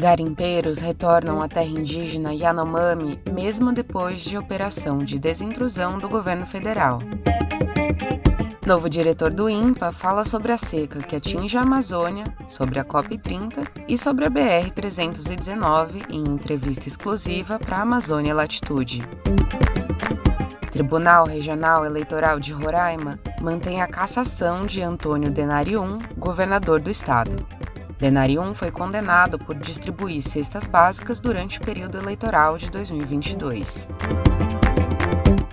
Garimpeiros retornam à terra indígena Yanomami mesmo depois de operação de desintrusão do governo federal. Novo diretor do INPA fala sobre a seca que atinge a Amazônia, sobre a COP30 e sobre a BR-319 em entrevista exclusiva para a Amazônia Latitude. Tribunal Regional Eleitoral de Roraima mantém a cassação de Antônio Denarium, governador do estado. Denarium foi condenado por distribuir cestas básicas durante o período eleitoral de 2022.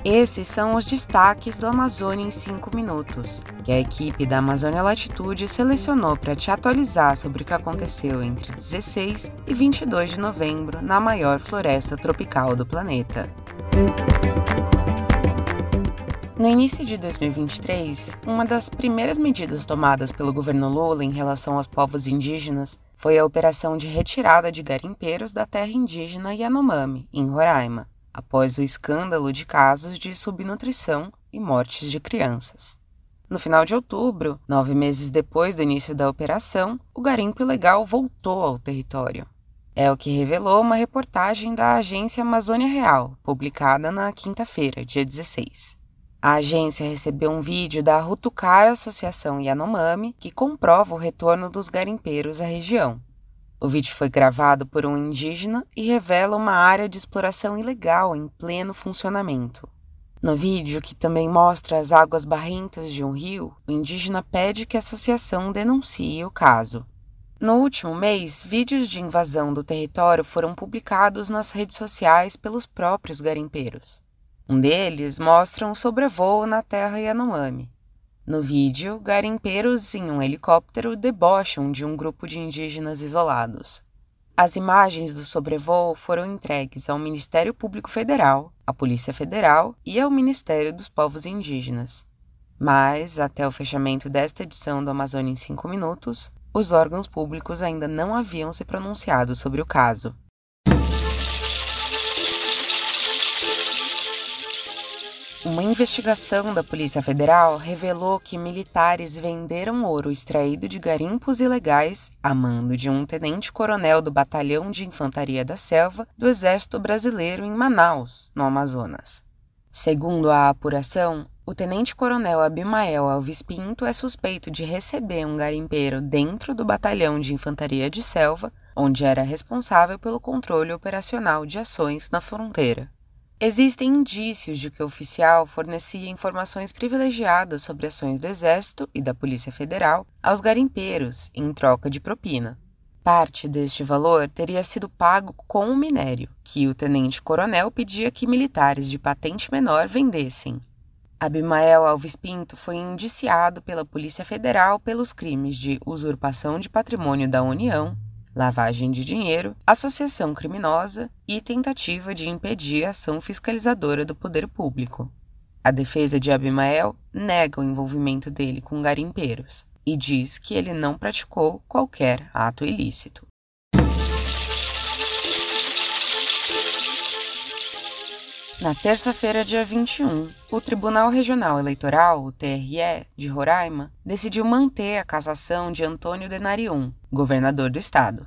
Esses são os destaques do Amazônia em 5 minutos, que a equipe da Amazônia Latitude selecionou para te atualizar sobre o que aconteceu entre 16 e 22 de novembro na maior floresta tropical do planeta. No início de 2023, uma das primeiras medidas tomadas pelo governo Lula em relação aos povos indígenas foi a operação de retirada de garimpeiros da terra indígena Yanomami, em Roraima após o escândalo de casos de subnutrição e mortes de crianças. No final de outubro, nove meses depois do início da operação, o garimpo ilegal voltou ao território. É o que revelou uma reportagem da agência Amazônia Real, publicada na quinta-feira, dia 16. A agência recebeu um vídeo da Rutucara Associação Yanomami que comprova o retorno dos garimpeiros à região. O vídeo foi gravado por um indígena e revela uma área de exploração ilegal em pleno funcionamento. No vídeo, que também mostra as águas barrentas de um rio, o indígena pede que a associação denuncie o caso. No último mês, vídeos de invasão do território foram publicados nas redes sociais pelos próprios garimpeiros. Um deles mostra um sobrevoo na terra Yanomami. No vídeo, garimpeiros em um helicóptero debocham de um grupo de indígenas isolados. As imagens do sobrevoo foram entregues ao Ministério Público Federal, à Polícia Federal e ao Ministério dos Povos Indígenas. Mas, até o fechamento desta edição do Amazônia em 5 Minutos, os órgãos públicos ainda não haviam se pronunciado sobre o caso. Uma investigação da Polícia Federal revelou que militares venderam ouro extraído de garimpos ilegais a mando de um tenente-coronel do Batalhão de Infantaria da Selva do Exército Brasileiro em Manaus, no Amazonas. Segundo a apuração, o tenente-coronel Abimael Alves Pinto é suspeito de receber um garimpeiro dentro do Batalhão de Infantaria de Selva, onde era responsável pelo controle operacional de ações na fronteira. Existem indícios de que o oficial fornecia informações privilegiadas sobre ações do Exército e da Polícia Federal aos garimpeiros em troca de propina. Parte deste valor teria sido pago com o minério, que o tenente-coronel pedia que militares de patente menor vendessem. Abimael Alves Pinto foi indiciado pela Polícia Federal pelos crimes de usurpação de patrimônio da União, lavagem de dinheiro, associação criminosa e tentativa de impedir a ação fiscalizadora do poder público. A defesa de Abimael nega o envolvimento dele com garimpeiros e diz que ele não praticou qualquer ato ilícito. Na terça-feira, dia 21, o Tribunal Regional Eleitoral, o TRE, de Roraima, decidiu manter a cassação de Antônio Denarium, governador do estado.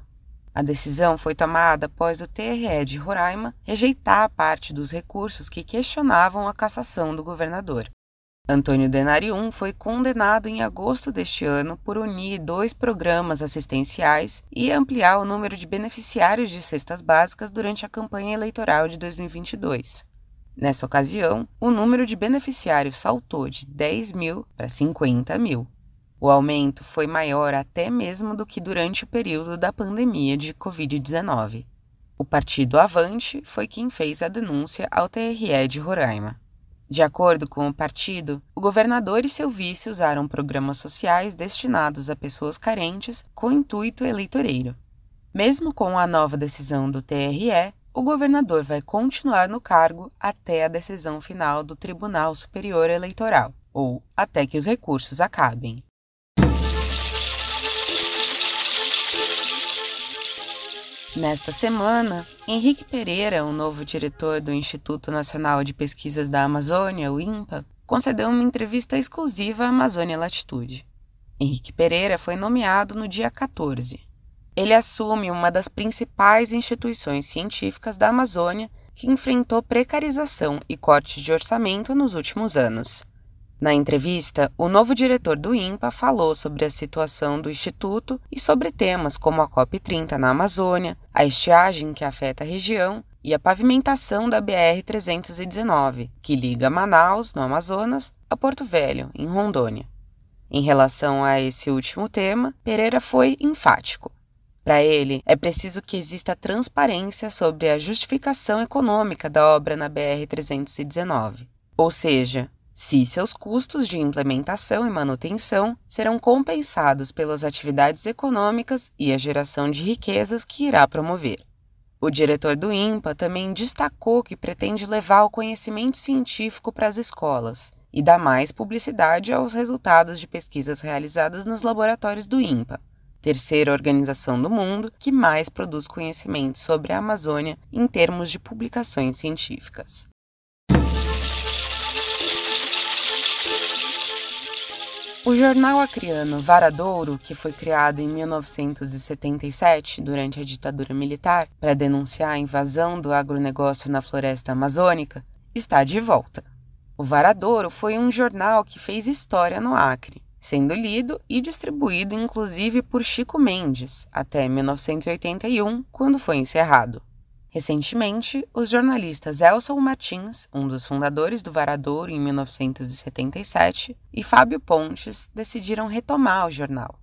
A decisão foi tomada após o TRE de Roraima rejeitar parte dos recursos que questionavam a cassação do governador. Antônio Denarium foi condenado em agosto deste ano por unir dois programas assistenciais e ampliar o número de beneficiários de cestas básicas durante a campanha eleitoral de 2022. Nessa ocasião, o número de beneficiários saltou de 10 mil para 50 mil. O aumento foi maior até mesmo do que durante o período da pandemia de Covid-19. O partido Avante foi quem fez a denúncia ao TRE de Roraima. De acordo com o partido, o governador e seu vice usaram programas sociais destinados a pessoas carentes com intuito eleitoreiro. Mesmo com a nova decisão do TRE, o governador vai continuar no cargo até a decisão final do Tribunal Superior Eleitoral, ou até que os recursos acabem. Nesta semana, Henrique Pereira, o novo diretor do Instituto Nacional de Pesquisas da Amazônia, o INPA, concedeu uma entrevista exclusiva à Amazônia Latitude. Henrique Pereira foi nomeado no dia 14. Ele assume uma das principais instituições científicas da Amazônia que enfrentou precarização e cortes de orçamento nos últimos anos. Na entrevista, o novo diretor do INPA falou sobre a situação do Instituto e sobre temas como a COP30 na Amazônia, a estiagem que afeta a região e a pavimentação da BR-319, que liga Manaus, no Amazonas, a Porto Velho, em Rondônia. Em relação a esse último tema, Pereira foi enfático. Para ele, é preciso que exista transparência sobre a justificação econômica da obra na BR-319, ou seja, se seus custos de implementação e manutenção serão compensados pelas atividades econômicas e a geração de riquezas que irá promover. O diretor do INPA também destacou que pretende levar o conhecimento científico para as escolas e dar mais publicidade aos resultados de pesquisas realizadas nos laboratórios do INPA, terceira organização do mundo que mais produz conhecimento sobre a Amazônia em termos de publicações científicas. O jornal acriano Varadouro, que foi criado em 1977 durante a ditadura militar para denunciar a invasão do agronegócio na floresta amazônica, está de volta. O Varadouro foi um jornal que fez história no Acre sendo lido e distribuído inclusive por Chico Mendes até 1981, quando foi encerrado. Recentemente, os jornalistas Elson Martins, um dos fundadores do Varadouro em 1977, e Fábio Pontes decidiram retomar o jornal.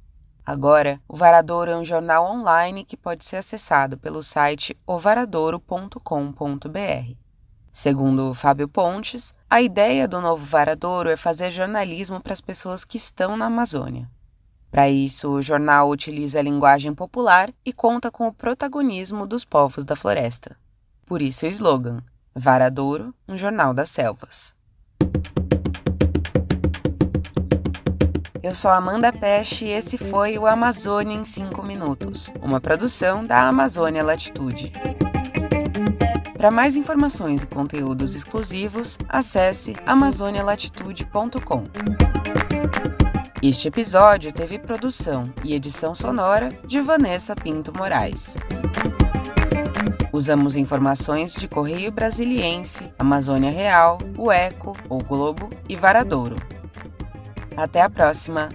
Agora, o Varadouro é um jornal online que pode ser acessado pelo site ovaradouro.com.br. Segundo Fábio Pontes, a ideia do novo Varadouro é fazer jornalismo para as pessoas que estão na Amazônia. Para isso, o jornal utiliza a linguagem popular e conta com o protagonismo dos povos da floresta. Por isso o slogan: Varadouro, um jornal das selvas. Eu sou Amanda Peste e esse foi o Amazônia em 5 Minutos, uma produção da Amazônia Latitude. Para mais informações e conteúdos exclusivos, acesse amazonialatitude.com. Este episódio teve produção e edição sonora de Vanessa Pinto Moraes. Usamos informações de Correio Brasiliense, Amazônia Real, o Eco, o Globo e Varadouro. Até a próxima!